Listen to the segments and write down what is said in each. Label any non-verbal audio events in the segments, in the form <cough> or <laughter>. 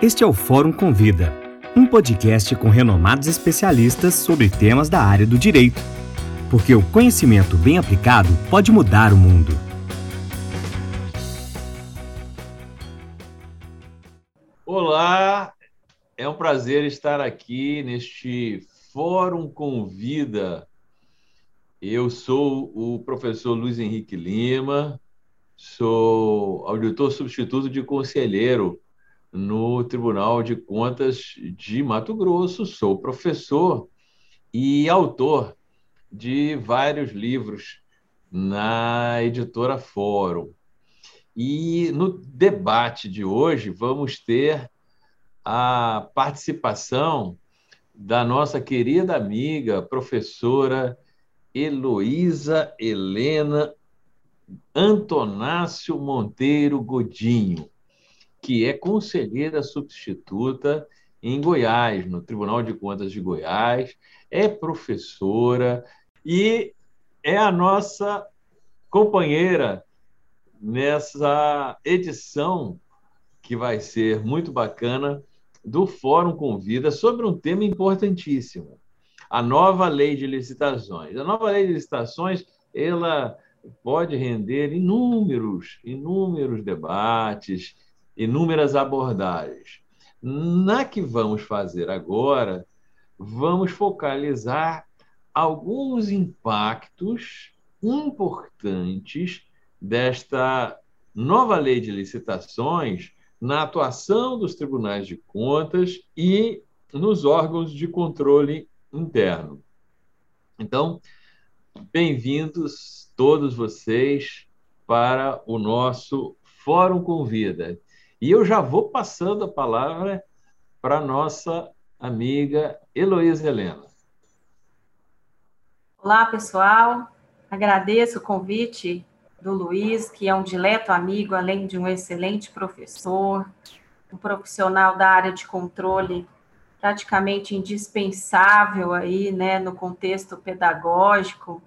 Este é o Fórum Convida, um podcast com renomados especialistas sobre temas da área do direito. Porque o conhecimento bem aplicado pode mudar o mundo. Olá, é um prazer estar aqui neste Fórum Convida. Eu sou o professor Luiz Henrique Lima, sou auditor substituto de conselheiro no Tribunal de Contas de Mato Grosso, sou professor e autor de vários livros na editora Fórum. E no debate de hoje vamos ter a participação da nossa querida amiga, professora Heloísa Helena Antonácio Monteiro Godinho que é conselheira substituta em Goiás, no Tribunal de Contas de Goiás, é professora e é a nossa companheira nessa edição que vai ser muito bacana do Fórum Convida sobre um tema importantíssimo, a nova lei de licitações. A nova lei de licitações, ela pode render inúmeros, inúmeros debates, inúmeras abordagens. Na que vamos fazer agora, vamos focalizar alguns impactos importantes desta nova lei de licitações na atuação dos tribunais de contas e nos órgãos de controle interno. Então, bem-vindos todos vocês para o nosso Fórum Convida. E eu já vou passando a palavra para nossa amiga Heloísa Helena. Olá, pessoal. Agradeço o convite do Luiz, que é um dileto amigo, além de um excelente professor, um profissional da área de controle praticamente indispensável aí, né, no contexto pedagógico,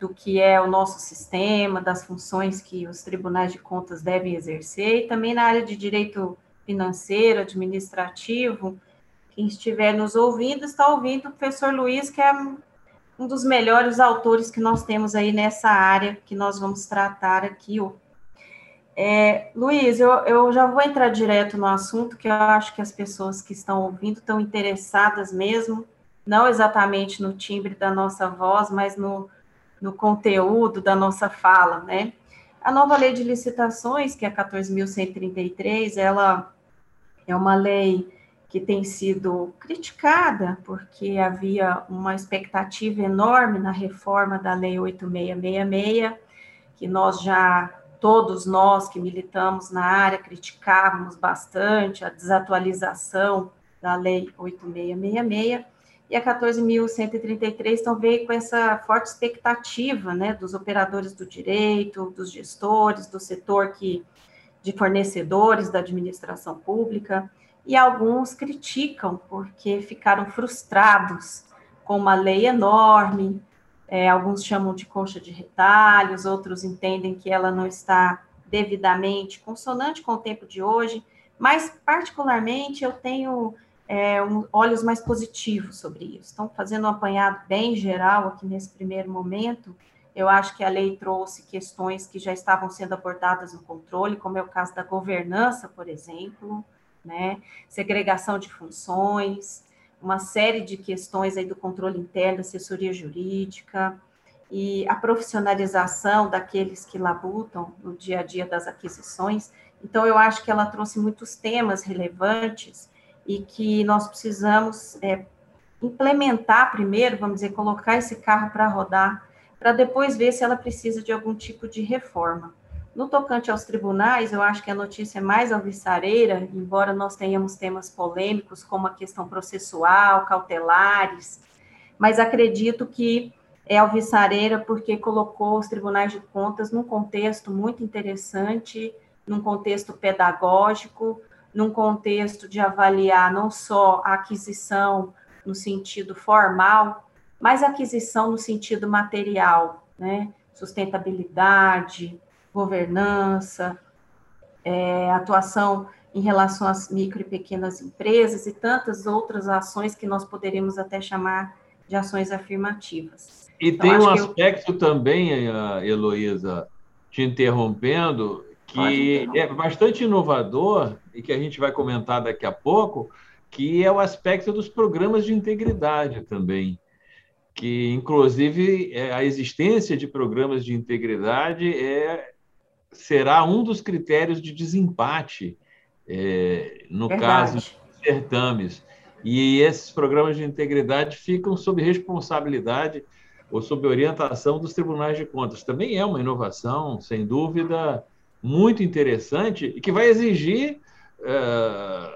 do que é o nosso sistema, das funções que os tribunais de contas devem exercer, e também na área de direito financeiro, administrativo. Quem estiver nos ouvindo, está ouvindo o professor Luiz, que é um dos melhores autores que nós temos aí nessa área que nós vamos tratar aqui. É, Luiz, eu, eu já vou entrar direto no assunto, que eu acho que as pessoas que estão ouvindo estão interessadas mesmo, não exatamente no timbre da nossa voz, mas no, no conteúdo da nossa fala, né? A nova lei de licitações, que é a 14.133, ela é uma lei que tem sido criticada, porque havia uma expectativa enorme na reforma da Lei 8666, que nós já, todos nós que militamos na área, criticávamos bastante a desatualização da Lei 8666, e a 14.133 então veio com essa forte expectativa, né, dos operadores do direito, dos gestores, do setor que de fornecedores da administração pública, e alguns criticam porque ficaram frustrados com uma lei enorme, é, alguns chamam de coxa de retalhos, outros entendem que ela não está devidamente consonante com o tempo de hoje, mas particularmente eu tenho é, um, olhos mais positivos sobre isso. Então, fazendo um apanhado bem geral aqui nesse primeiro momento, eu acho que a lei trouxe questões que já estavam sendo abordadas no controle, como é o caso da governança, por exemplo, né? segregação de funções, uma série de questões aí do controle interno, assessoria jurídica, e a profissionalização daqueles que labutam no dia a dia das aquisições. Então, eu acho que ela trouxe muitos temas relevantes e que nós precisamos é, implementar primeiro, vamos dizer, colocar esse carro para rodar, para depois ver se ela precisa de algum tipo de reforma. No tocante aos tribunais, eu acho que a notícia é mais alvissareira, embora nós tenhamos temas polêmicos, como a questão processual, cautelares, mas acredito que é alvissareira porque colocou os tribunais de contas num contexto muito interessante, num contexto pedagógico, num contexto de avaliar não só a aquisição no sentido formal, mas a aquisição no sentido material, né? Sustentabilidade, governança, é, atuação em relação às micro e pequenas empresas e tantas outras ações que nós poderíamos até chamar de ações afirmativas. E então, tem um aspecto eu... também, eh, Heloísa, te interrompendo, que é bastante inovador e que a gente vai comentar daqui a pouco, que é o aspecto dos programas de integridade também, que inclusive é, a existência de programas de integridade é será um dos critérios de desempate é, no Verdade. caso de certames. E esses programas de integridade ficam sob responsabilidade ou sob orientação dos tribunais de contas. Também é uma inovação, sem dúvida, muito interessante e que vai exigir é,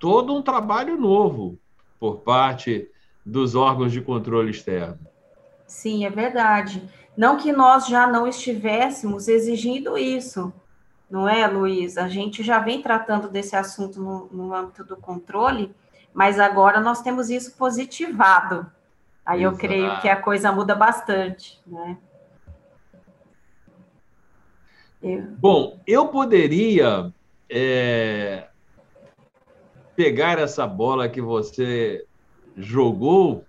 todo um trabalho novo por parte dos órgãos de controle externo. Sim, é verdade. Não que nós já não estivéssemos exigindo isso, não é, Luiz? A gente já vem tratando desse assunto no, no âmbito do controle, mas agora nós temos isso positivado. Aí Exato. eu creio que a coisa muda bastante, né? Bom, eu poderia é, pegar essa bola que você jogou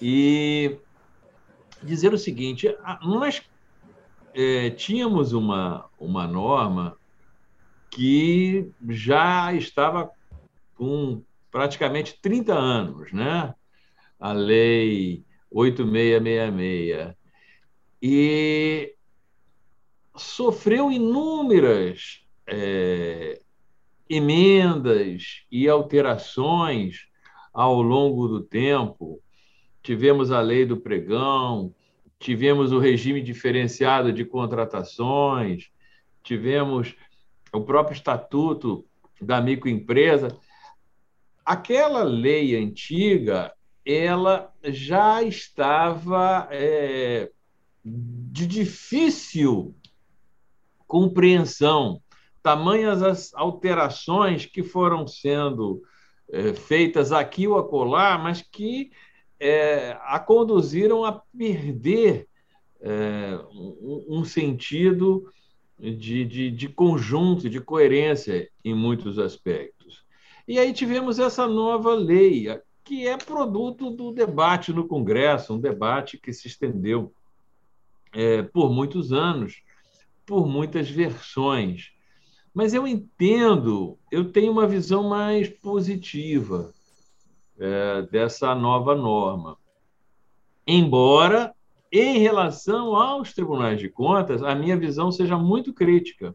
e dizer o seguinte: nós é, tínhamos uma, uma norma que já estava com praticamente 30 anos, né? A lei 8666. E sofreu inúmeras é, emendas e alterações ao longo do tempo. Tivemos a lei do pregão, tivemos o regime diferenciado de contratações, tivemos o próprio estatuto da microempresa. Aquela lei antiga, ela já estava é, de difícil compreensão tamanhas as alterações que foram sendo é, feitas aqui ou acolá, mas que é, a conduziram a perder é, um, um, sentido de, de, de conjunto, de coerência em muitos aspectos. E aí tivemos essa nova lei, que é produto do debate no Congresso, um debate que se estendeu é, por muitos anos, por muitas versões. Mas eu entendo, eu tenho uma visão mais positiva é, dessa nova norma. Embora, em relação aos tribunais de contas, a minha visão seja muito crítica.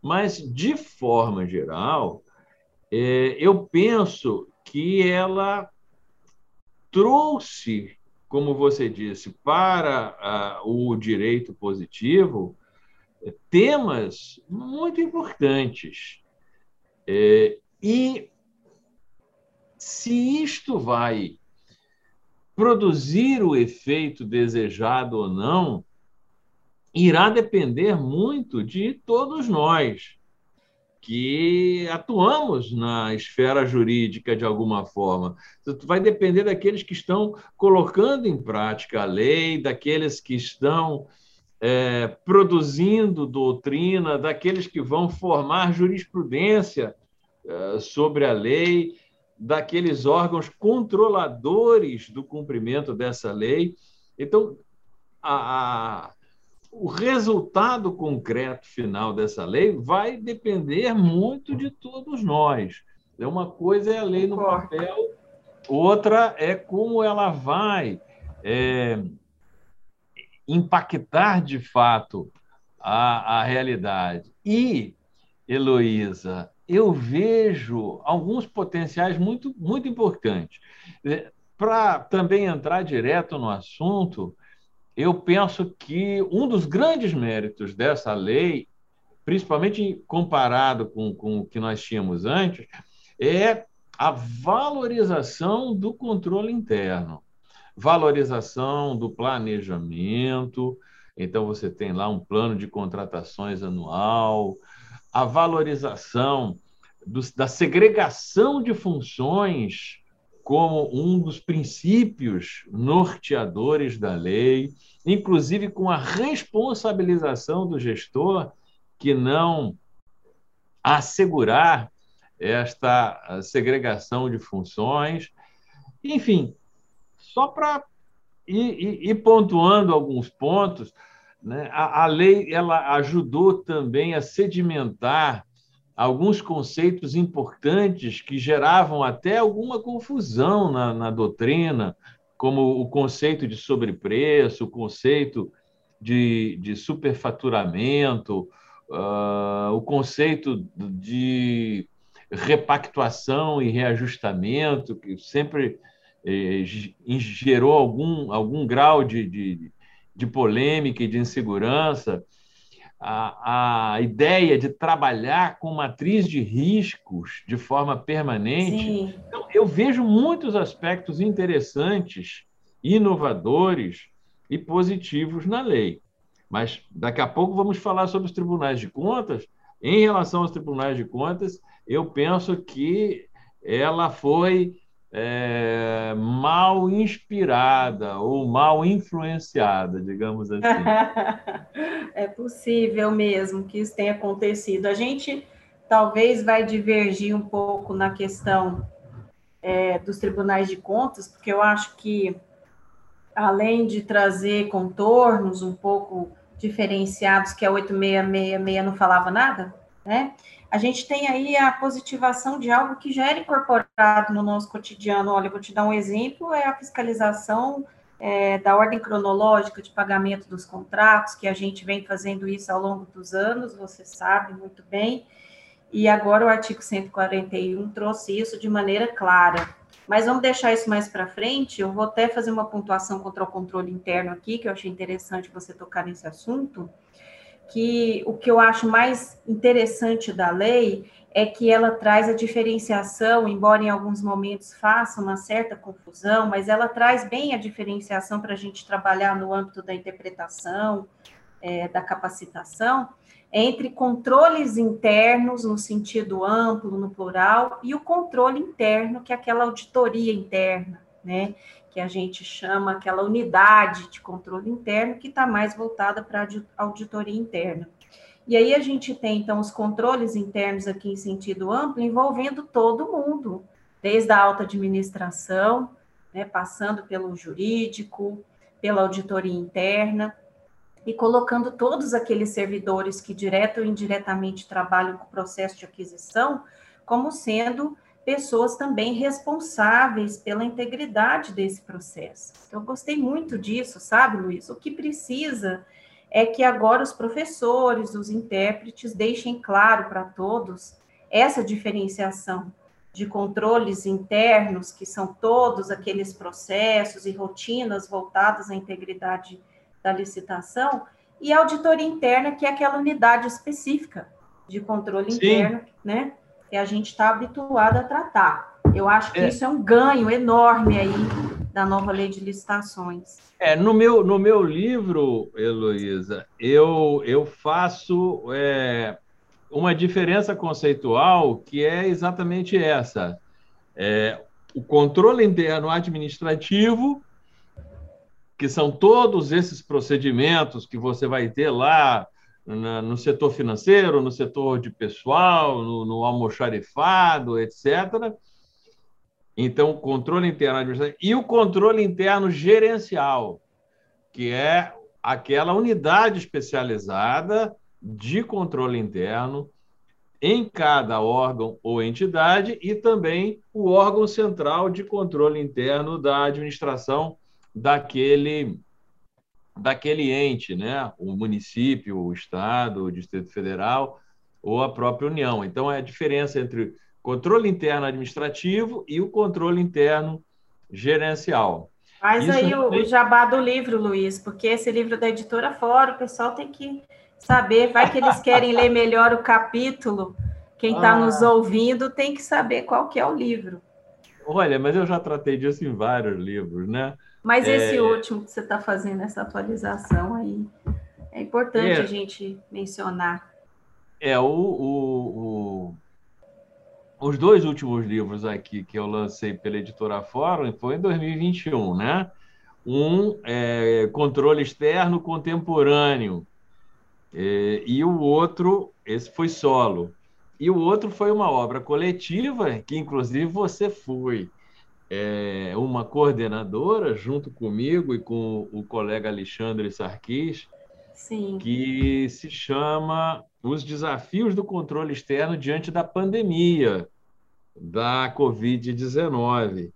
Mas, de forma geral, é, eu penso que ela trouxe, como você disse, para a, o direito positivo temas muito importantes. É, e se isto vai produzir o efeito desejado ou não, irá depender muito de todos nós que atuamos na esfera jurídica de alguma forma. Vai depender daqueles que estão colocando em prática a lei, daqueles que estão é, produzindo doutrina, daqueles que vão formar jurisprudência é, sobre a lei, daqueles órgãos controladores do cumprimento dessa lei. Então, a, a, o resultado concreto final dessa lei vai depender muito de todos nós. É uma coisa é a lei no papel, outra é como ela vai é, impactar de fato a, a realidade. E, Heloísa, eu vejo alguns potenciais muito, muito importantes. É, Para também entrar direto no assunto, eu penso que um dos grandes méritos dessa lei, principalmente comparado com, com o que nós tínhamos antes, é a valorização do controle interno valorização do planejamento. Então, você tem lá um plano de contratações anual, a valorização do, da segregação de funções como um dos princípios norteadores da lei, inclusive com a responsabilização do gestor que não assegurar esta segregação de funções. Enfim, só para ir, ir, pontuando alguns pontos, né, a, a lei ela ajudou também a sedimentar alguns conceitos importantes que geravam até alguma confusão na, na doutrina, como o conceito de sobrepreço, o conceito de, de superfaturamento, uh, o conceito de repactuação e reajustamento, que sempre gerou algum, algum grau de, de, de polêmica e de insegurança a, a ideia de trabalhar com matriz de riscos de forma permanente. Então, eu vejo muitos aspectos interessantes, inovadores e positivos na lei. Mas daqui a pouco vamos falar sobre os tribunais de contas. Em relação aos tribunais de contas, eu penso que ela foi é, mal inspirada ou mal influenciada, digamos assim. <laughs> é possível mesmo que isso tenha acontecido. A gente talvez vai divergir um pouco na questão é, dos tribunais de contas, porque eu acho que além de trazer contornos um pouco diferenciados, que a 8666 não falava nada, né? A gente tem aí a positivação de algo que já era incorporado no nosso cotidiano. Olha, vou te dar um exemplo: é a fiscalização é, da ordem cronológica de pagamento dos contratos, que a gente vem fazendo isso ao longo dos anos, você sabe muito bem. E agora o artigo 141 trouxe isso de maneira clara. Mas vamos deixar isso mais para frente. Eu vou até fazer uma pontuação contra o controle interno aqui, que eu achei interessante você tocar nesse assunto que o que eu acho mais interessante da lei é que ela traz a diferenciação, embora em alguns momentos faça uma certa confusão, mas ela traz bem a diferenciação para a gente trabalhar no âmbito da interpretação, é, da capacitação, entre controles internos, no sentido amplo, no plural, e o controle interno, que é aquela auditoria interna, né? Que a gente chama aquela unidade de controle interno, que está mais voltada para a auditoria interna. E aí a gente tem, então, os controles internos aqui em sentido amplo, envolvendo todo mundo, desde a alta administração, né, passando pelo jurídico, pela auditoria interna, e colocando todos aqueles servidores que direto ou indiretamente trabalham com o processo de aquisição como sendo pessoas também responsáveis pela integridade desse processo. Então, eu gostei muito disso, sabe, Luiz? O que precisa é que agora os professores, os intérpretes, deixem claro para todos essa diferenciação de controles internos, que são todos aqueles processos e rotinas voltadas à integridade da licitação, e auditoria interna, que é aquela unidade específica de controle Sim. interno, né? Que a gente está habituado a tratar. Eu acho que é. isso é um ganho enorme aí da nova lei de licitações. É, no meu, no meu livro, Heloísa, eu, eu faço é, uma diferença conceitual que é exatamente essa. É, o controle interno administrativo, que são todos esses procedimentos que você vai ter lá na, no setor financeiro, no setor de pessoal, no, no almoxarifado, etc. Então, o controle interno administrativo e o controle interno gerencial, que é aquela unidade especializada de controle interno em cada órgão ou entidade e também o órgão central de controle interno da administração daquele daquele ente, né? o município, o Estado, o Distrito Federal ou a própria União. Então, é a diferença entre controle interno administrativo e o controle interno gerencial. Faz Isso aí o, jabá do livro, Luiz, porque esse livro da editora fora, o pessoal tem que saber, vai que eles querem <laughs> ler melhor o capítulo. Quem está ah. nos ouvindo tem que saber qual que é o livro. Olha, mas eu já tratei disso em vários livros, né? Mas esse é... último que você está fazendo, essa atualização aí, é importante é... a gente mencionar. É, o, o, o, os dois últimos livros aqui que eu lancei pela editora Fórum foi em 2021, né? Um é Controle Externo Contemporâneo, é, e o outro, esse foi solo. e o outro foi uma obra coletiva, que inclusive você foi é, uma coordenadora junto comigo e com o colega Alexandre Sarquis, Sim. que se chama Os Desafios do Controle Externo Diante da Pandemia da Covid-19.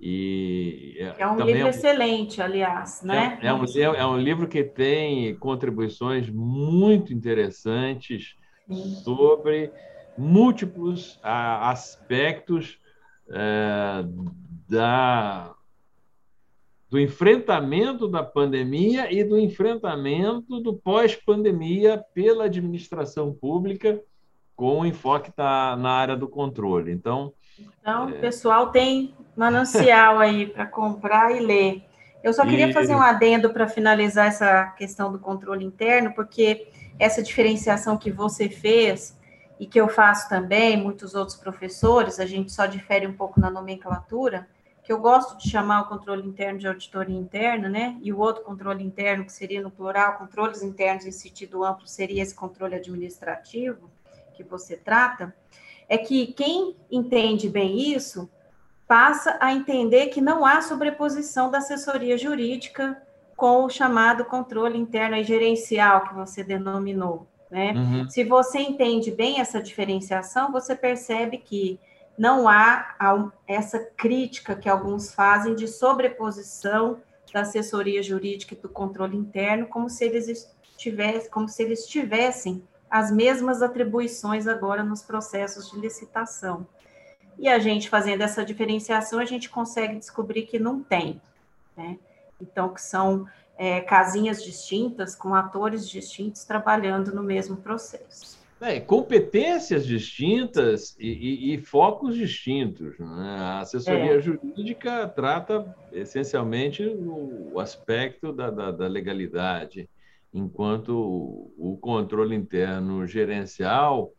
E é, é um livro é um, excelente, aliás, né? É, é, um, é um livro que tem contribuições muito interessantes Sim. sobre múltiplos a, aspectos é, da, do enfrentamento da pandemia e do enfrentamento do pós-pandemia pela administração pública com enfoque na, na área do controle. Então, então, o pessoal tem manancial aí para comprar e ler. Eu só queria e... fazer um adendo para finalizar essa questão do controle interno, porque essa diferenciação que você fez e que eu faço também, muitos outros professores, a gente só difere um pouco na nomenclatura, que eu gosto de chamar o controle interno de auditoria interna, né? E o outro controle interno, que seria no plural, controles internos em sentido amplo, seria esse controle administrativo que você trata é que quem entende bem isso passa a entender que não há sobreposição da assessoria jurídica com o chamado controle interno e gerencial que você denominou. Né? Uhum. Se você entende bem essa diferenciação, você percebe que não há essa crítica que alguns fazem de sobreposição da assessoria jurídica e do controle interno, como se eles estivessem, como se eles tivessem as mesmas atribuições agora nos processos de licitação. E a gente fazendo essa diferenciação, a gente consegue descobrir que não tem, né? Então, que são é, casinhas distintas, com atores distintos trabalhando no mesmo processo. É, competências distintas e, e, e, focos distintos. Né? A assessoria é. jurídica trata essencialmente o aspecto da, da, da legalidade enquanto o controle interno gerencial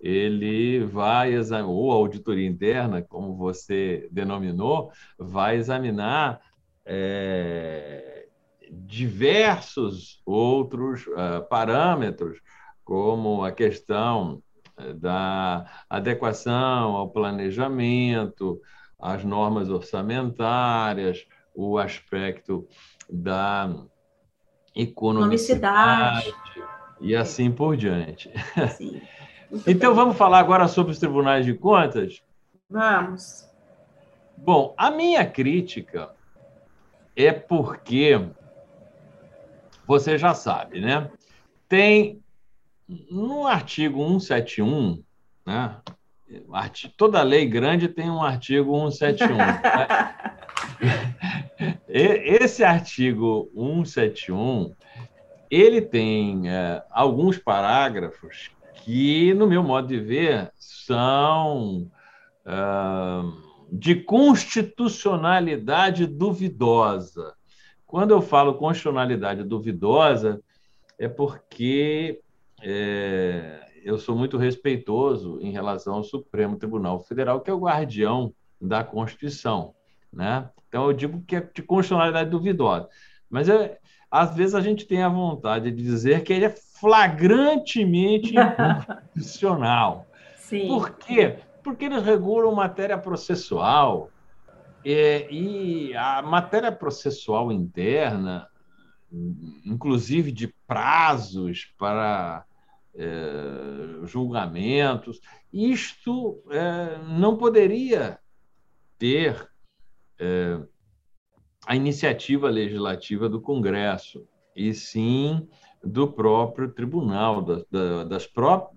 ele vai examinar, ou a auditoria interna, como você denominou, vai examinar é, diversos outros uh, parâmetros, como a questão é, da adequação ao planejamento, as normas orçamentárias, o aspecto da economicidade e assim por diante. <laughs> Então, vamos falar agora sobre os tribunais de contas? Vamos. Bom, a minha crítica é porque você já sabe, né? Tem no artigo 171, né? Toda lei grande tem um artigo 171. né? <laughs> Esse artigo 171, ele tem é, alguns parágrafos que, no meu modo de ver, são é, de constitucionalidade duvidosa. Quando eu falo constitucionalidade duvidosa, é porque é, eu sou muito respeitoso em relação ao Supremo Tribunal Federal, que é o guardião da Constituição. Né? Então, eu digo que é de constitucionalidade duvidosa. Mas, é, às vezes, a gente tem a vontade de dizer que ele é flagrantemente inconstitucional. <laughs> Sim. Por quê? Porque eles regulam matéria processual. É, e a matéria processual interna, inclusive de prazos para é, julgamentos, isto é, não poderia ter é, a iniciativa legislativa do Congresso, e sim do próprio tribunal, da, da, das próprias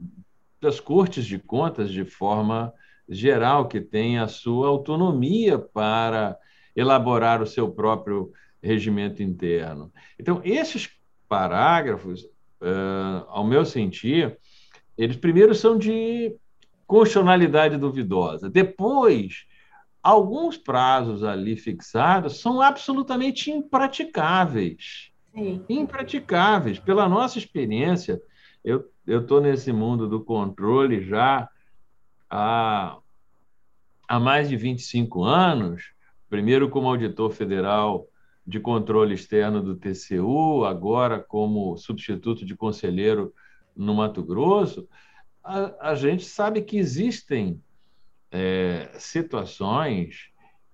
das cortes de contas de forma geral, que tem a sua autonomia para elaborar o seu próprio regimento interno. Então, esses parágrafos, uh, ao meu sentir, eles primeiro são de constitucionalidade duvidosa, depois alguns prazos ali fixados são absolutamente impraticáveis. Sim. Impraticáveis. Pela nossa experiência, eu estou nesse mundo do controle já há, há mais de 25 anos, primeiro como auditor federal de controle externo do TCU, agora como substituto de conselheiro no Mato Grosso, a, a gente sabe que existem é, situações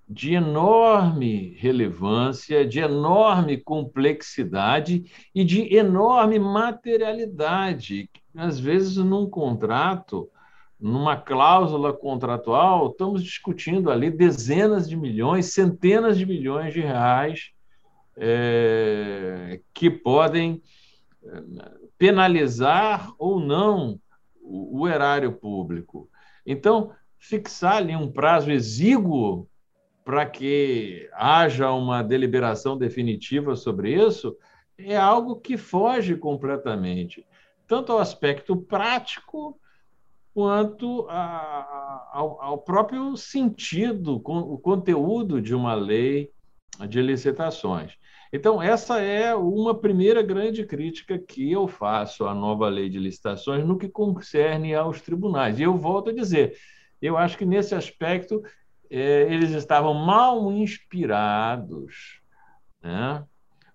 de enorme relevância, de enorme complexidade e de enorme materialidade. Às vezes, num contrato, numa cláusula contratual, estamos discutindo ali dezenas de milhões, centenas de milhões de reais é, que podem é, penalizar ou não o, o erário público. Então, fixar ali um prazo exíguo para que haja uma deliberação definitiva sobre isso é algo que foge completamente, tanto ao aspecto prático quanto a, ao, ao, próprio sentido, o conteúdo de uma lei de licitações. Então, essa é uma primeira grande crítica que eu faço à nova lei de licitações no que concerne aos tribunais. E eu volto a dizer, eu acho que nesse aspecto é, eles estavam mal inspirados, né?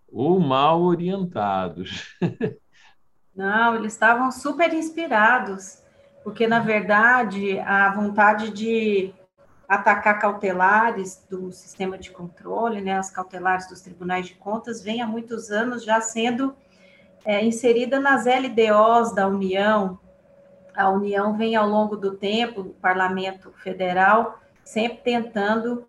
ou mal orientados. <laughs> Não, eles estavam super inspirados, porque, na verdade, a vontade de atacar cautelares do sistema de controle, né, as cautelares dos tribunais de contas, vem há muitos anos já sendo é, inserida nas LDOs da União. A União vem ao longo do tempo, o Parlamento Federal, sempre tentando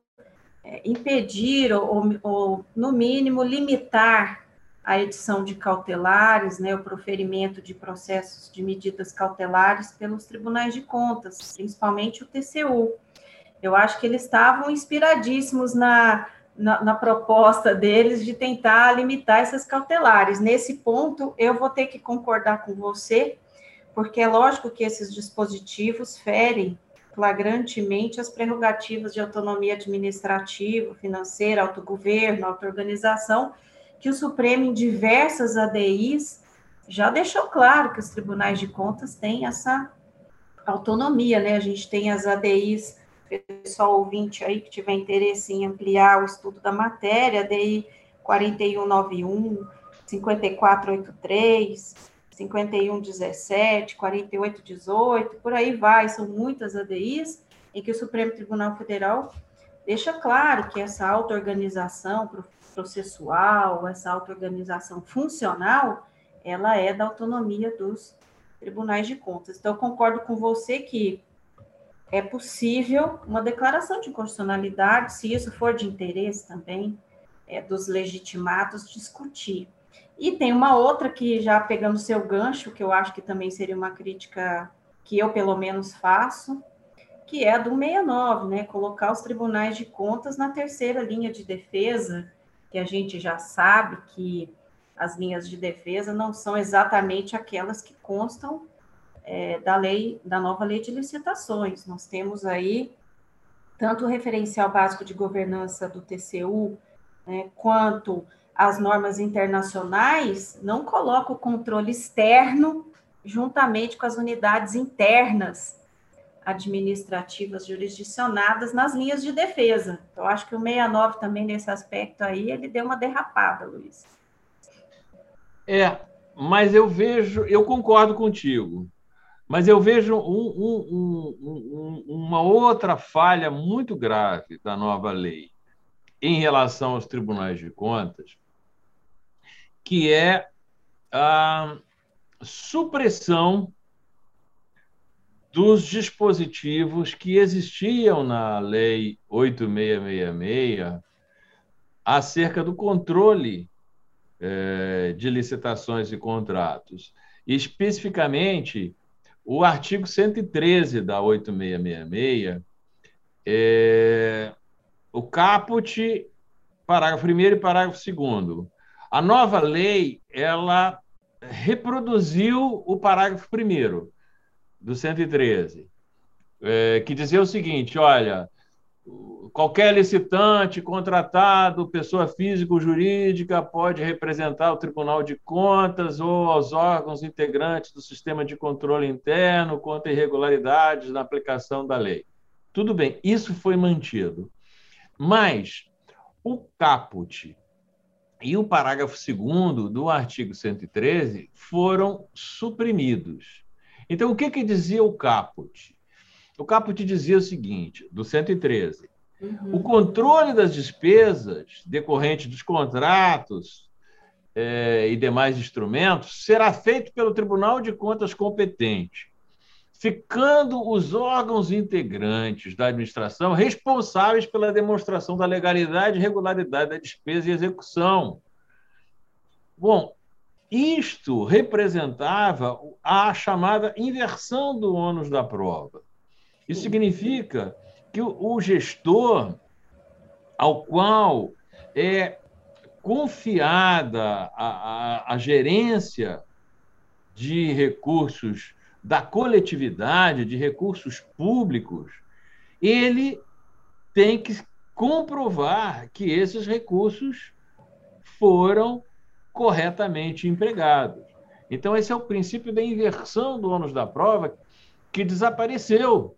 é, impedir ou, ou, no mínimo, limitar a edição de cautelares, né, o proferimento de processos de medidas cautelares pelos tribunais de contas, principalmente o TCU. Eu acho que eles estavam inspiradíssimos na, na, na, proposta deles de tentar limitar essas cautelares. Nesse ponto, eu vou ter que concordar com você, porque é lógico que esses dispositivos ferem flagrantemente as prerrogativas de autonomia administrativa, financeira, autogoverno, autoorganização, que o Supremo, em diversas ADIs, já deixou claro que os tribunais de contas têm essa autonomia, né? A gente tem as ADIs, pessoal ouvinte aí que tiver interesse em ampliar o estudo da matéria, ADI 4191, 5483, 5117, 4818, por aí vai, são muitas ADIs em que o Supremo Tribunal Federal deixa claro que essa auto-organização processual, essa auto-organização funcional, ela é da autonomia dos tribunais de contas. Então, eu concordo com você que é possível uma declaração de constitucionalidade, se isso for de interesse também é, dos legitimados, discutir. E tem uma outra que, já pegando seu gancho, que eu acho que também seria uma crítica que eu, pelo menos, faço, que é a do 69, né? Colocar os tribunais de contas na terceira linha de defesa, que a gente já sabe que as linhas de defesa não são exatamente aquelas que constam é, da lei, da nova lei de licitações. Nós temos aí tanto o referencial básico de governança do TCU, né, quanto as normas internacionais não colocam o controle externo juntamente com as unidades internas administrativas jurisdicionadas nas linhas de defesa. Então, acho que o 69 também nesse aspecto aí, ele deu uma derrapada, Luiz. É, mas eu vejo, eu concordo contigo, mas eu vejo um, um, um, uma outra falha muito grave da nova lei em relação aos tribunais de contas, que é a supressão dos dispositivos que existiam na Lei 8666 acerca do controle é, de licitações e contratos. especificamente, o artigo 113 da 8666, é, o caput, parágrafo 1 e parágrafo 2 a nova lei, ela reproduziu o parágrafo primeiro do 113, é, que dizia o seguinte: olha, qualquer licitante, contratado, pessoa física ou jurídica, pode representar o Tribunal de Contas ou aos órgãos integrantes do sistema de controle interno contra irregularidades na aplicação da lei. Tudo bem, isso foi mantido. Mas o caput e o parágrafo 2 do artigo 113 foram suprimidos. Então, o que, que dizia o caput? O caput dizia o seguinte, do 113, uhum. o controle das despesas decorrentes dos contratos eh, e demais instrumentos será feito pelo Tribunal de Contas competente, ficando os órgãos integrantes da administração responsáveis pela demonstração da legalidade e regularidade da despesa e execução. Bom, isto representava a chamada inversão do ônus da prova. Isso significa que o gestor ao qual é confiada a, a, a gerência de recursos da coletividade, de recursos públicos, ele tem que comprovar que esses recursos foram corretamente empregados. Então, esse é o princípio da inversão do ônus da prova, que desapareceu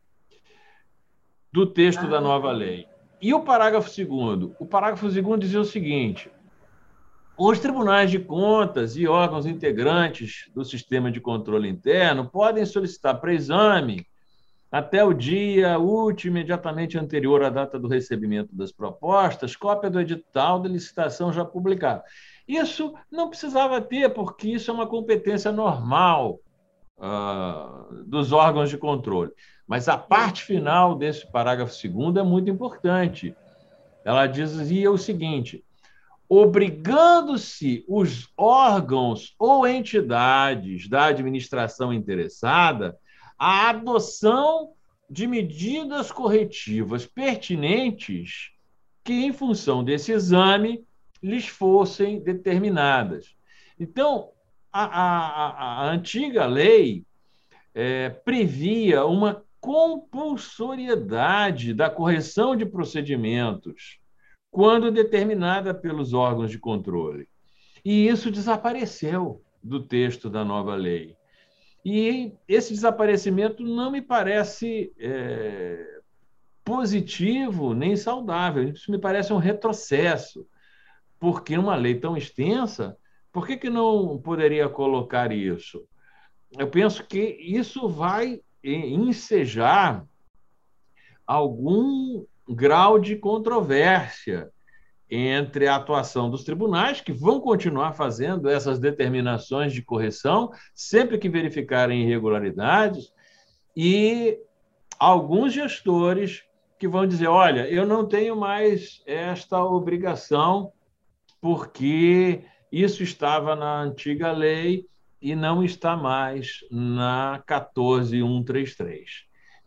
do texto ah. da nova lei. E o parágrafo segundo? O parágrafo segundo dizia o seguinte: os tribunais de contas e órgãos integrantes do sistema de controle interno podem solicitar para exame até o dia útil imediatamente anterior à data do recebimento das propostas, cópia do edital de licitação já publicado. Isso não precisava ter, porque isso é uma competência normal uh, dos órgãos de controle. Mas a parte final desse parágrafo segundo é muito importante. Ela dizia o seguinte: obrigando-se os órgãos ou entidades da administração interessada à adoção de medidas corretivas pertinentes que, em função desse exame, lhes fossem determinadas. Então, a, a, a antiga lei é, previa uma compulsoriedade da correção de procedimentos quando determinada pelos órgãos de controle. E isso desapareceu do texto da nova lei. E esse desaparecimento não me parece é, positivo nem saudável, isso me parece um retrocesso, porque uma lei tão extensa, por que, que não poderia colocar isso? Eu penso que isso vai ensejar algum grau de controvérsia entre a atuação dos tribunais, que vão continuar fazendo essas determinações de correção sempre que verificarem irregularidades, e alguns gestores que vão dizer: olha, eu não tenho mais esta obrigação, porque isso estava na antiga lei e não está mais na 14133.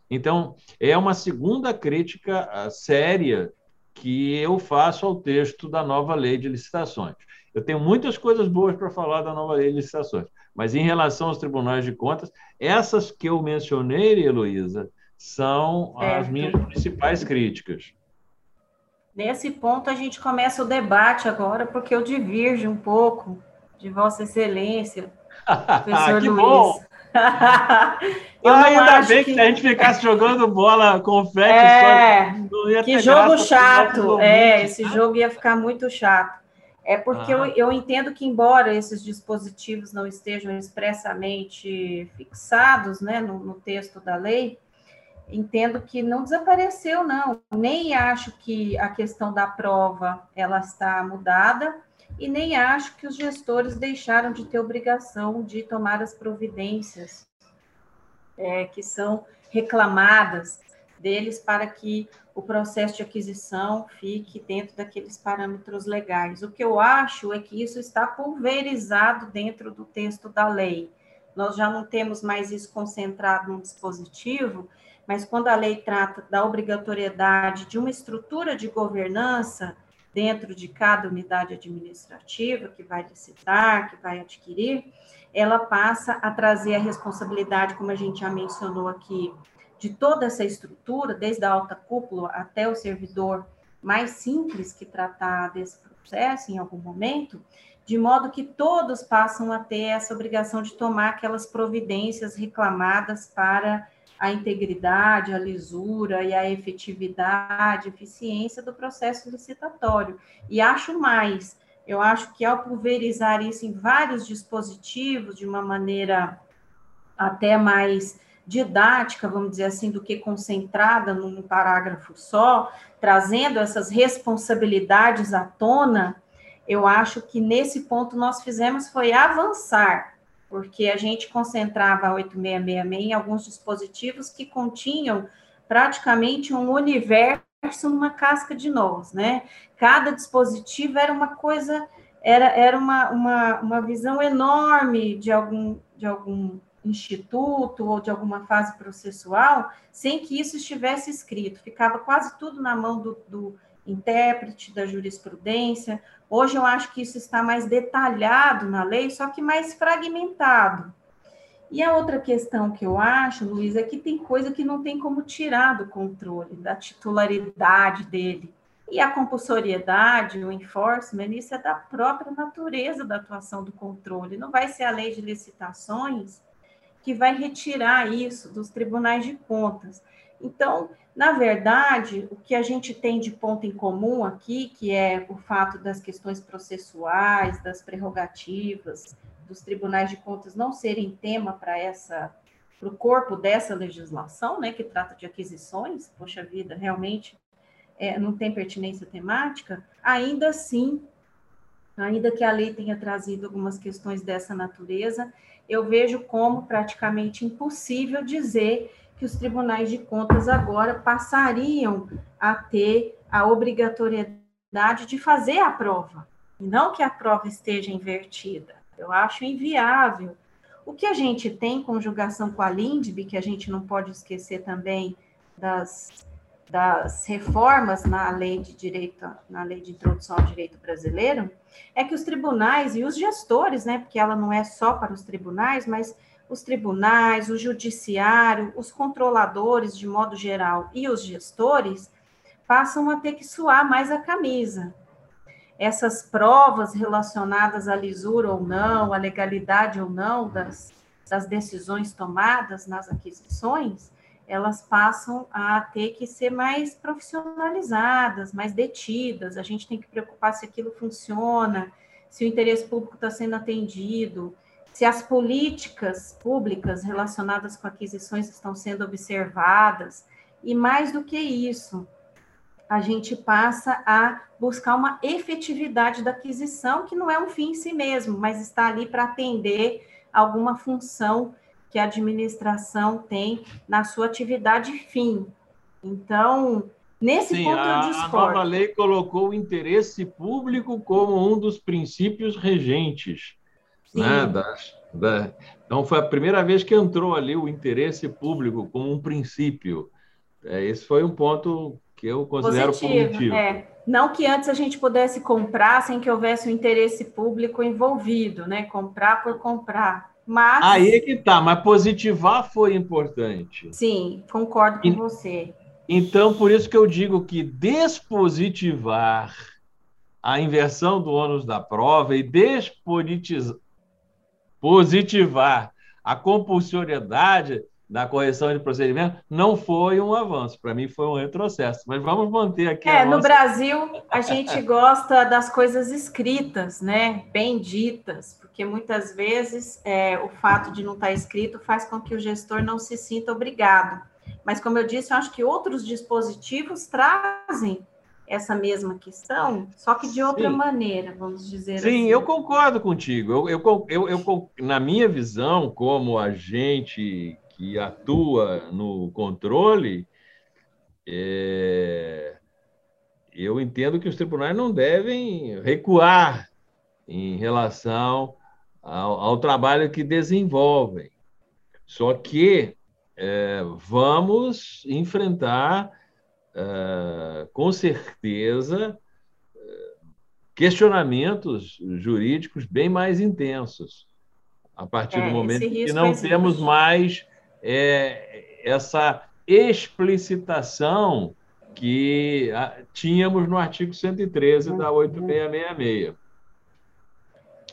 Então, é uma segunda crítica ah, séria que eu faço ao texto da nova lei de licitações. Eu tenho muitas coisas boas para falar da nova lei de licitações, mas em relação aos tribunais de contas, essas que eu mencionei, Heloísa, são certo. as minhas principais críticas. Nesse ponto, a gente começa o debate agora, porque eu divirjo um pouco de Vossa Excelência, que Luiz. bom! <laughs> eu ah, ainda bem que... que... a gente ficasse jogando bola confete é, só, que jogo chato é esse jogo ia ficar muito chato é porque ah. eu, eu entendo que embora esses dispositivos não estejam expressamente fixados né, no, no texto da lei entendo que não desapareceu não nem acho que a questão da prova ela está mudada e nem acho que os gestores deixaram de ter obrigação de tomar as providências é, que são reclamadas deles para que o processo de aquisição fique dentro daqueles parâmetros legais. O que eu acho é que isso está pulverizado dentro do texto da lei. Nós já não temos mais isso concentrado no dispositivo, mas quando a lei trata da obrigatoriedade de uma estrutura de governança, dentro de cada unidade administrativa que vai licitar, que vai adquirir, ela passa a trazer a responsabilidade, como a gente já mencionou aqui, de toda essa estrutura, desde a alta cúpula até o servidor mais simples que tratar desse processo em algum momento, de modo que todos passam a ter essa obrigação de tomar aquelas providências reclamadas para a integridade, a lisura e a efetividade, eficiência do processo licitatório. E acho mais, eu acho que ao pulverizar isso em vários dispositivos de uma maneira até mais didática, vamos dizer assim, do que concentrada num parágrafo só, trazendo essas responsabilidades à tona, eu acho que nesse ponto nós fizemos foi avançar, porque a gente concentrava a 8666 em alguns dispositivos que continham praticamente um universo numa casca de nós, né? Cada dispositivo era uma coisa, era, era uma, uma, uma visão enorme de algum, de algum instituto ou de alguma fase processual, sem que isso estivesse escrito. Ficava quase tudo na mão do, do intérprete, da jurisprudência. Hoje eu acho que isso está mais detalhado na lei, só que mais fragmentado. E a outra questão que eu acho, Luiz, é que tem coisa que não tem como tirar do controle, da titularidade dele. E a compulsoriedade, o enforcement, isso é da própria natureza da atuação do controle. Não vai ser a lei de licitações que vai retirar isso dos tribunais de contas. Então, na verdade, o que a gente tem de ponto em comum aqui, que é o fato das questões processuais, das prerrogativas dos tribunais de contas não serem tema para essa para o corpo dessa legislação, né, que trata de aquisições, poxa vida, realmente é, não tem pertinência temática, ainda assim, ainda que a lei tenha trazido algumas questões dessa natureza, eu vejo como praticamente impossível dizer que os tribunais de contas agora passariam a ter a obrigatoriedade de fazer a prova, e não que a prova esteja invertida. Eu acho inviável. O que a gente tem, em conjugação com a LINDB, que a gente não pode esquecer também das das reformas na lei de direito, na lei de introdução ao direito brasileiro, é que os tribunais e os gestores, né, porque ela não é só para os tribunais, mas os tribunais, o judiciário, os controladores de modo geral e os gestores passam a ter que suar mais a camisa. Essas provas relacionadas à lisura ou não, à legalidade ou não das, das decisões tomadas nas aquisições, elas passam a ter que ser mais profissionalizadas, mais detidas. A gente tem que preocupar se aquilo funciona, se o interesse público está sendo atendido, se as políticas públicas relacionadas com aquisições estão sendo observadas. E mais do que isso, a gente passa a buscar uma efetividade da aquisição, que não é um fim em si mesmo, mas está ali para atender alguma função que a administração tem na sua atividade fim. Então, nesse Sim, ponto a, eu discordo. A nova lei colocou o interesse público como um dos princípios regentes. Né, da, então, foi a primeira vez que entrou ali o interesse público como um princípio. É, esse foi um ponto que eu considero positivo. positivo. É. Não que antes a gente pudesse comprar sem que houvesse o um interesse público envolvido, né? Comprar por comprar. Mas... Aí é que tá, mas positivar foi importante. Sim, concordo com e, você. Então, por isso que eu digo que despositivar a inversão do ônus da prova e despositivar a compulsoriedade da correção de procedimento não foi um avanço, para mim foi um retrocesso. Mas vamos manter aqui. É, no Brasil a <laughs> gente gosta das coisas escritas, né? Bem ditas, porque muitas vezes é, o fato de não estar escrito faz com que o gestor não se sinta obrigado. Mas como eu disse, eu acho que outros dispositivos trazem essa mesma questão, só que de outra Sim. maneira, vamos dizer Sim, assim. eu concordo contigo. Eu, eu, eu, eu, na minha visão, como agente que atua no controle, é, eu entendo que os tribunais não devem recuar em relação ao, ao trabalho que desenvolvem. Só que é, vamos enfrentar, é, com certeza, questionamentos jurídicos bem mais intensos, a partir é, do momento que não temos mais é, essa explicitação que tínhamos no artigo 113 da 8666.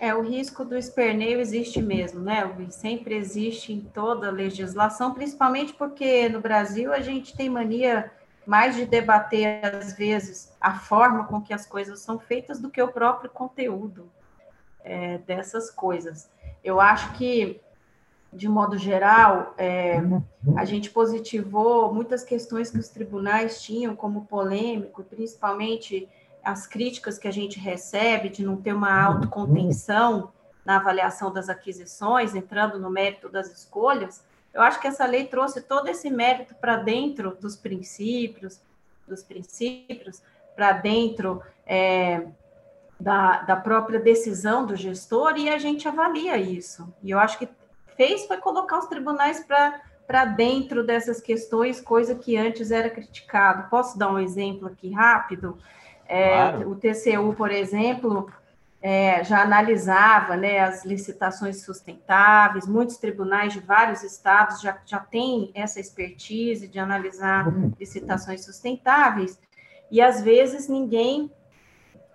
É, o risco do esperneio existe mesmo, né, Luiz? Sempre existe em toda a legislação, principalmente porque no Brasil a gente tem mania mais de debater, às vezes, a forma com que as coisas são feitas do que o próprio conteúdo é, dessas coisas. Eu acho que de modo geral, é, a gente positivou muitas questões que os tribunais tinham como polêmico, principalmente as críticas que a gente recebe de não ter uma autocontenção na avaliação das aquisições, entrando no mérito das escolhas. Eu acho que essa lei trouxe todo esse mérito para dentro dos princípios, dos princípios, para dentro é, da, da própria decisão do gestor e a gente avalia isso. E eu acho que fez foi colocar os tribunais para dentro dessas questões, coisa que antes era criticado. Posso dar um exemplo aqui rápido? É, claro. O TCU, por exemplo, é, já analisava né, as licitações sustentáveis, muitos tribunais de vários estados já, já têm essa expertise de analisar uhum. licitações sustentáveis, e às vezes ninguém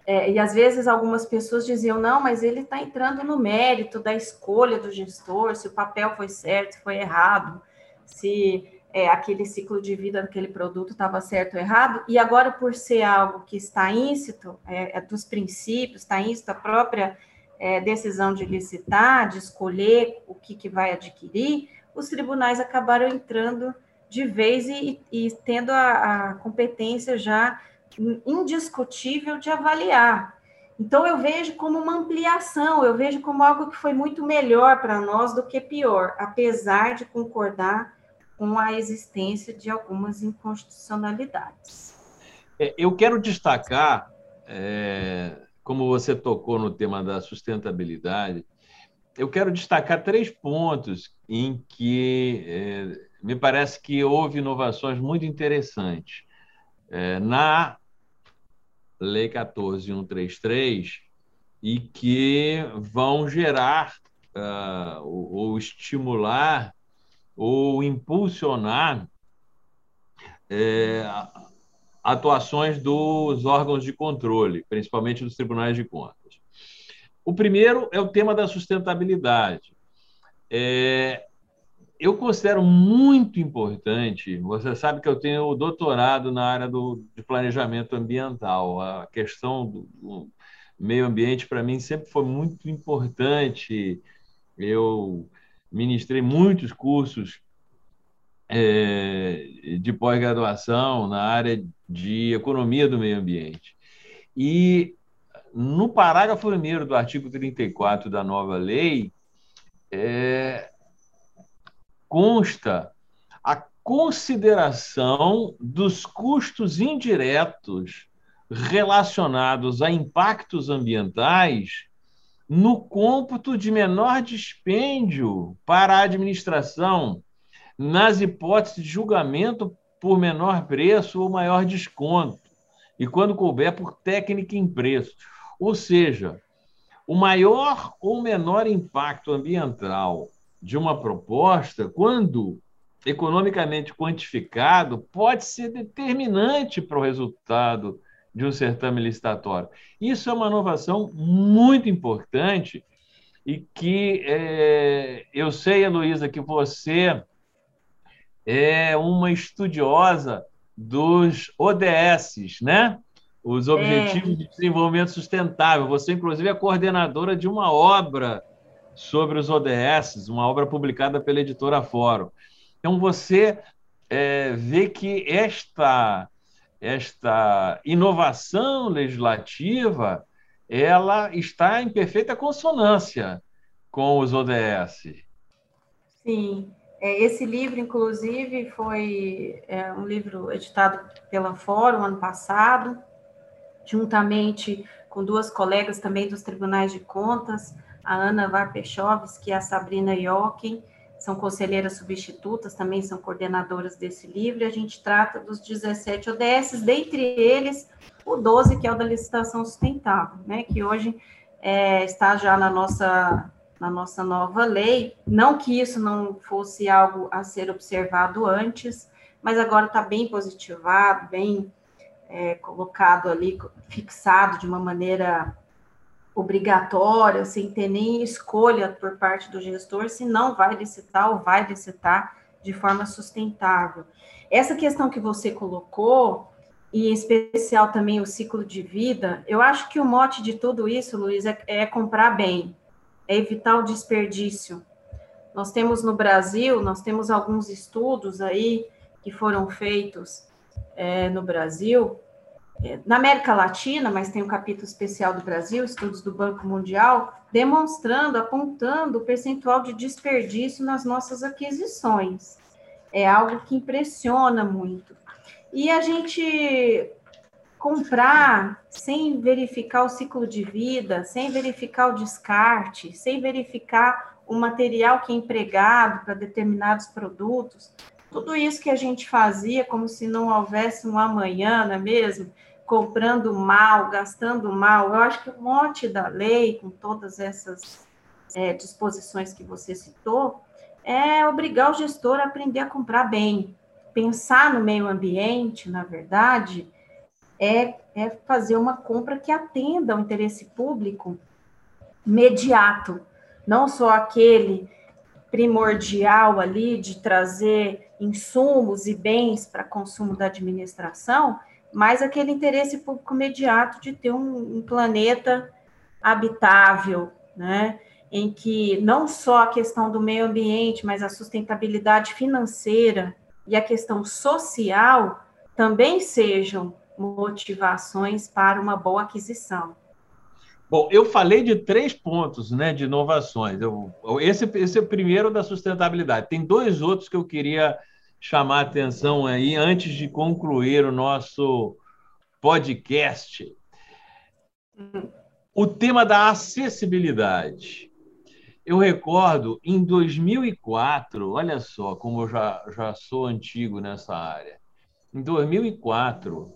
é, e às vezes algumas pessoas diziam, não, mas ele está entrando no mérito da escolha do gestor, se o papel foi certo, se foi errado, se é, aquele ciclo de vida daquele produto estava certo ou errado, e agora, por ser algo que está íncito, é, é dos princípios, está íncito a própria é, decisão de licitar, de escolher o que, que vai adquirir, os tribunais acabaram entrando de vez e, e tendo a, a competência já indiscutível de avaliar. Então, eu vejo como uma ampliação, eu vejo como algo que foi muito melhor para nós do que pior, apesar de concordar com a existência de algumas inconstitucionalidades. É, eu quero destacar, é, como você tocou no tema da sustentabilidade, eu quero destacar três pontos em que é, me parece que houve inovações muito interessantes. É, na Lei 14133, e que vão gerar uh, ou, ou, estimular ou impulsionar é, atuações dos órgãos de controle, principalmente dos tribunais de contas. O primeiro é o tema da sustentabilidade. É, eu considero muito importante. Você sabe que eu tenho doutorado na área do, de planejamento ambiental. A questão do, do meio ambiente, para mim, sempre foi muito importante. Eu ministrei muitos cursos é, de pós-graduação na área de economia do meio ambiente. E no parágrafo primeiro do artigo 34 da nova lei, é, consta a consideração dos custos indiretos relacionados a impactos ambientais no cômputo de menor dispêndio para a administração, nas hipóteses de julgamento por menor preço ou maior desconto, e quando couber por técnica em preço. Ou seja, o maior ou menor impacto ambiental de uma proposta, quando economicamente quantificado, pode ser determinante para o resultado de um certame licitatório. Isso é uma inovação muito importante e que é, eu sei, Heloísa, que você é uma estudiosa dos ODS, né? Os Objetivos é. de Desenvolvimento Sustentável. Você, inclusive, é coordenadora de uma obra sobre os ODS, uma obra publicada pela editora Fórum. Então, você é, vê que esta, esta inovação legislativa ela está em perfeita consonância com os ODS. Sim, é, esse livro, inclusive, foi é, um livro editado pela Fórum ano passado, juntamente com duas colegas também dos tribunais de contas, a Ana Varpechovski e a Sabrina Jochen, são conselheiras substitutas, também são coordenadoras desse livro, e a gente trata dos 17 ODS, dentre eles o 12, que é o da licitação sustentável, né, que hoje é, está já na nossa, na nossa nova lei, não que isso não fosse algo a ser observado antes, mas agora está bem positivado, bem é, colocado ali, fixado de uma maneira obrigatória, sem ter nem escolha por parte do gestor, se não vai licitar ou vai licitar de forma sustentável. Essa questão que você colocou, e em especial também o ciclo de vida, eu acho que o mote de tudo isso, Luiz, é, é comprar bem, é evitar o desperdício. Nós temos no Brasil, nós temos alguns estudos aí que foram feitos é, no Brasil, na América Latina, mas tem um capítulo especial do Brasil, estudos do Banco Mundial, demonstrando, apontando o percentual de desperdício nas nossas aquisições. É algo que impressiona muito. E a gente comprar sem verificar o ciclo de vida, sem verificar o descarte, sem verificar o material que é empregado para determinados produtos, tudo isso que a gente fazia como se não houvesse um amanhã, não é mesmo? Comprando mal, gastando mal. Eu acho que o monte da lei, com todas essas é, disposições que você citou, é obrigar o gestor a aprender a comprar bem. Pensar no meio ambiente, na verdade, é, é fazer uma compra que atenda ao interesse público imediato, não só aquele primordial ali de trazer insumos e bens para consumo da administração, mas aquele interesse público imediato de ter um, um planeta habitável, né? em que não só a questão do meio ambiente, mas a sustentabilidade financeira e a questão social também sejam motivações para uma boa aquisição. Bom, eu falei de três pontos né, de inovações. Eu, esse, esse é o primeiro da sustentabilidade. Tem dois outros que eu queria chamar a atenção aí antes de concluir o nosso podcast. O tema da acessibilidade. Eu recordo em 2004, olha só como eu já, já sou antigo nessa área. Em 2004,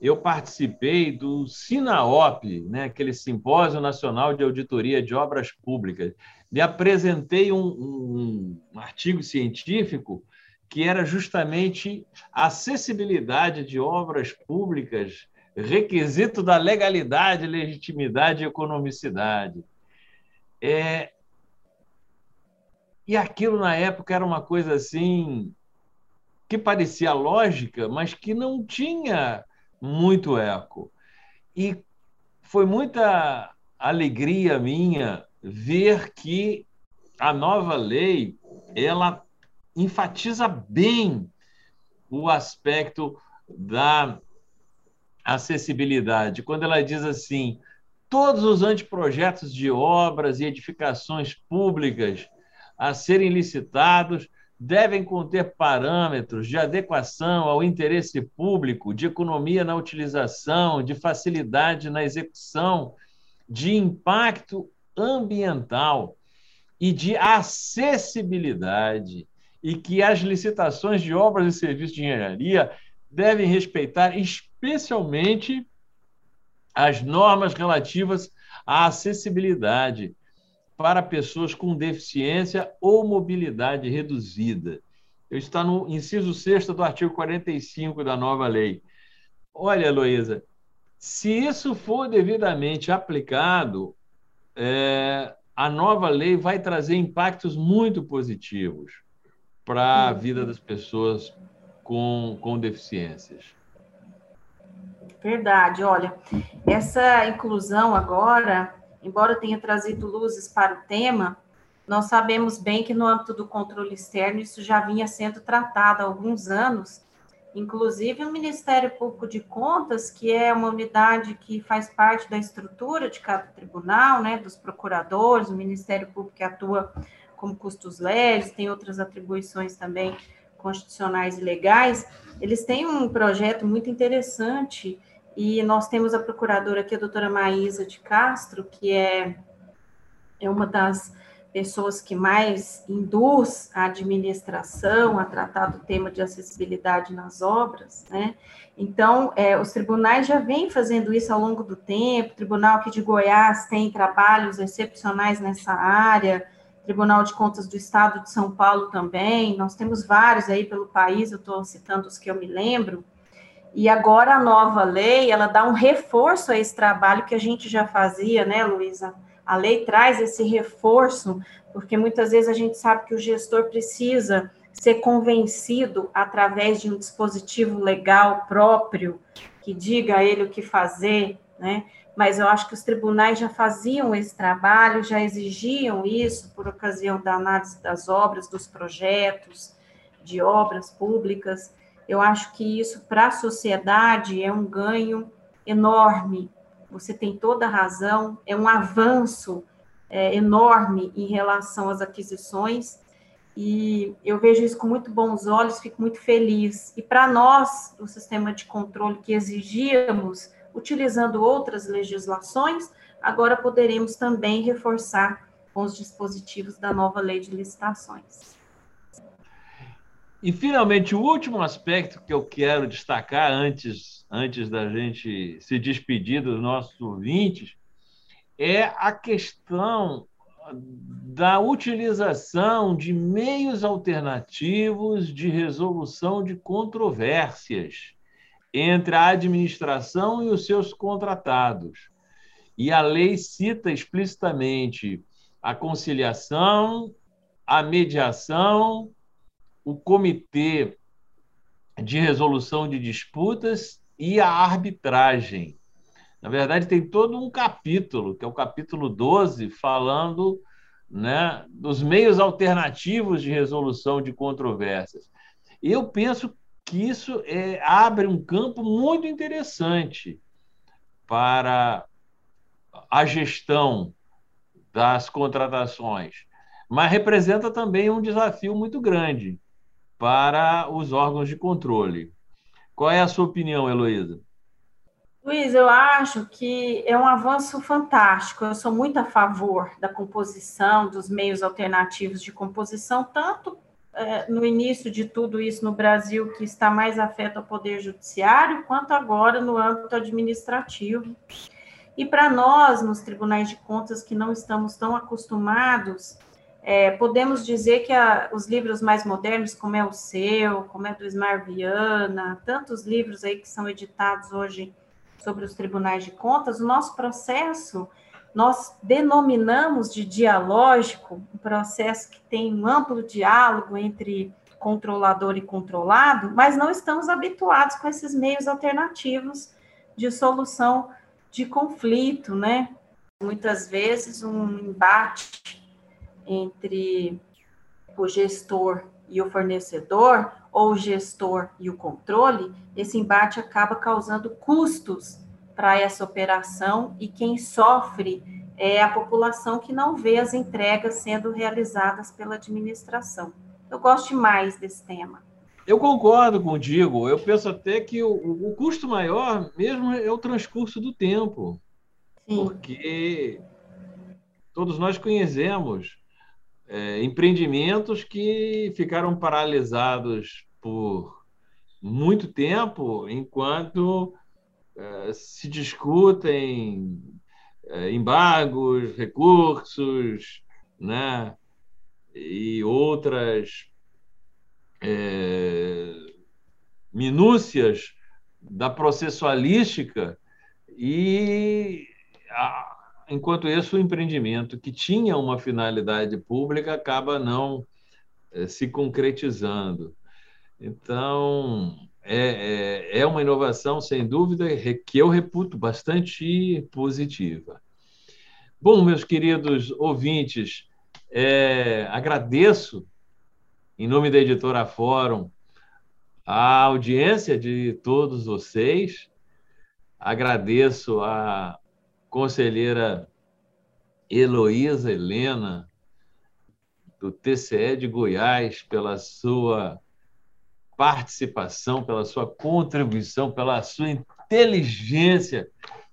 eu participei do SINAOP, né, aquele Simpósio Nacional de Auditoria de Obras Públicas, e apresentei um, um, um artigo científico que era justamente a acessibilidade de obras públicas, requisito da legalidade, legitimidade e economicidade. É... E aquilo, na época, era uma coisa assim que parecia lógica, mas que não tinha muito eco. E foi muita alegria minha ver que a nova lei ela enfatiza bem o aspecto da acessibilidade, quando ela diz assim: todos os anteprojetos de obras e edificações públicas a serem licitados devem conter parâmetros de adequação ao interesse público, de economia na utilização, de facilidade na execução, de impacto ambiental e de acessibilidade, e que as licitações de obras e serviços de engenharia devem respeitar especialmente as normas relativas à acessibilidade, para pessoas com deficiência ou mobilidade reduzida. Está no inciso 6 do artigo 45 da nova lei. Olha, Heloísa, se isso for devidamente aplicado, é, a nova lei vai trazer impactos muito positivos para a vida das pessoas com, com deficiências. Verdade, olha, essa inclusão agora embora tenha trazido luzes para o tema, nós sabemos bem que no âmbito do controle externo isso já vinha sendo tratado há alguns anos, inclusive o Ministério Público de Contas, que é uma unidade que faz parte da estrutura de cada tribunal, né, dos procuradores, o Ministério Público que atua como custos leves, tem outras atribuições também constitucionais e legais, eles têm um projeto muito interessante e nós temos a procuradora aqui, a doutora Maísa de Castro, que é, é uma das pessoas que mais induz a administração a tratar do tema de acessibilidade nas obras, né? Então, é, os tribunais já vêm fazendo isso ao longo do tempo, o Tribunal aqui de Goiás tem trabalhos excepcionais nessa área, Tribunal de Contas do Estado de São Paulo também, nós temos vários aí pelo país, eu estou citando os que eu me lembro, e agora a nova lei, ela dá um reforço a esse trabalho que a gente já fazia, né, Luísa? A lei traz esse reforço, porque muitas vezes a gente sabe que o gestor precisa ser convencido através de um dispositivo legal próprio que diga a ele o que fazer, né? Mas eu acho que os tribunais já faziam esse trabalho, já exigiam isso por ocasião da análise das obras, dos projetos de obras públicas. Eu acho que isso para a sociedade é um ganho enorme. Você tem toda a razão, é um avanço é, enorme em relação às aquisições e eu vejo isso com muito bons olhos, fico muito feliz. E para nós, do sistema de controle que exigíamos, utilizando outras legislações, agora poderemos também reforçar com os dispositivos da nova lei de licitações. E, finalmente, o último aspecto que eu quero destacar antes, antes da gente se despedir dos nossos ouvintes é a questão da utilização de meios alternativos de resolução de controvérsias entre a administração e os seus contratados. E a lei cita explicitamente a conciliação, a mediação, o comitê de resolução de disputas e a arbitragem. Na verdade, tem todo um capítulo, que é o capítulo 12, falando né, dos meios alternativos de resolução de controvérsias. Eu penso que isso é, abre um campo muito interessante para a gestão das contratações, mas representa também um desafio muito grande para os órgãos de controle. Qual é a sua opinião, Heloísa? Luiz, eu acho que é um avanço fantástico. Eu sou muito a favor da composição, dos meios alternativos de composição, tanto no início de tudo isso no Brasil, que está mais afeto ao Poder Judiciário, quanto agora no âmbito administrativo. E para nós, nos tribunais de contas, que não estamos tão acostumados, é, podemos dizer que a, os livros mais modernos, como é o seu, como é do Ismar Viana, tantos livros aí que são editados hoje sobre os tribunais de contas, o nosso processo nós denominamos de dialógico, um processo que tem um amplo diálogo entre controlador e controlado, mas não estamos habituados com esses meios alternativos de solução de conflito, né? Muitas vezes um embate entre o gestor e o fornecedor ou o gestor e o controle, esse embate acaba causando custos para essa operação e quem sofre é a população que não vê as entregas sendo realizadas pela administração. Eu gosto mais desse tema. Eu concordo contigo. Eu penso até que o, o custo maior mesmo é o transcurso do tempo. Sim. Porque todos nós conhecemos é, empreendimentos que ficaram paralisados por muito tempo, enquanto se discutem é, embargos, recursos, né, e outras é, minúcias da processualística e a, enquanto isso, o empreendimento que tinha uma finalidade pública acaba não é, se concretizando. Então, é, é, é, uma inovação, sem dúvida, que eu reputo bastante positiva. Bom, meus queridos ouvintes, é, agradeço, em nome da editora Fórum, a audiência de todos vocês, agradeço a conselheira Heloísa Helena, do TCE de Goiás, pela sua participação, pela sua contribuição, pela sua inteligência,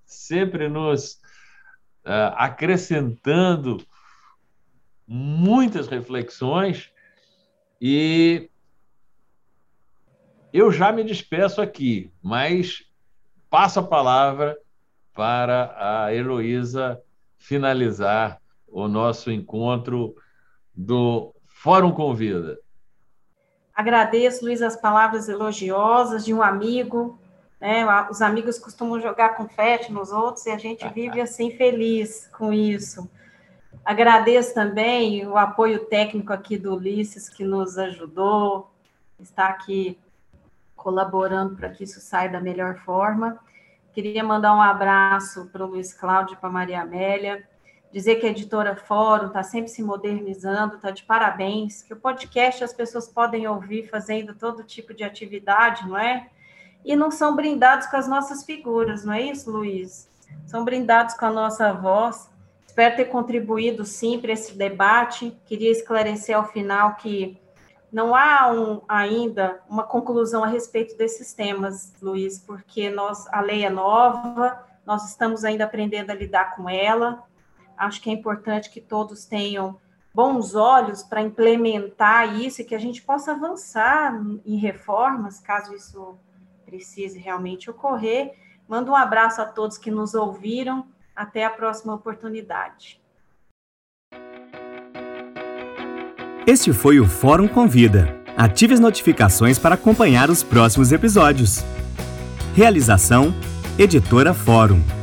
sempre nos uh, acrescentando muitas reflexões. E eu já me despeço aqui, mas passo a palavra para a Heloísa finalizar o nosso encontro do Fórum Convida. Agradeço, Luiz, as palavras elogiosas de um amigo. Né? Os amigos costumam jogar confete nos outros e a gente <laughs> vive assim feliz com isso. Agradeço também o apoio técnico aqui do Ulisses, que nos ajudou, está aqui colaborando para que isso saia da melhor forma. Queria mandar um abraço para o Luiz Cláudio e para a Maria Amélia, dizer que a editora Fórum está sempre se modernizando, está de parabéns, que o podcast as pessoas podem ouvir fazendo todo tipo de atividade, não é? E não são brindados com as nossas figuras, não é isso, Luiz? São brindados com a nossa voz. Espero ter contribuído, sim, para esse debate. Queria esclarecer ao final que não há um, ainda uma conclusão a respeito desses temas, Luiz, porque nós, a lei é nova, nós estamos ainda aprendendo a lidar com ela. Acho que é importante que todos tenham bons olhos para implementar isso e que a gente possa avançar em reformas, caso isso precise realmente ocorrer. Mando um abraço a todos que nos ouviram. Até a próxima oportunidade. Este foi o Fórum Convida. Ative as notificações para acompanhar os próximos episódios. Realização: Editora Fórum.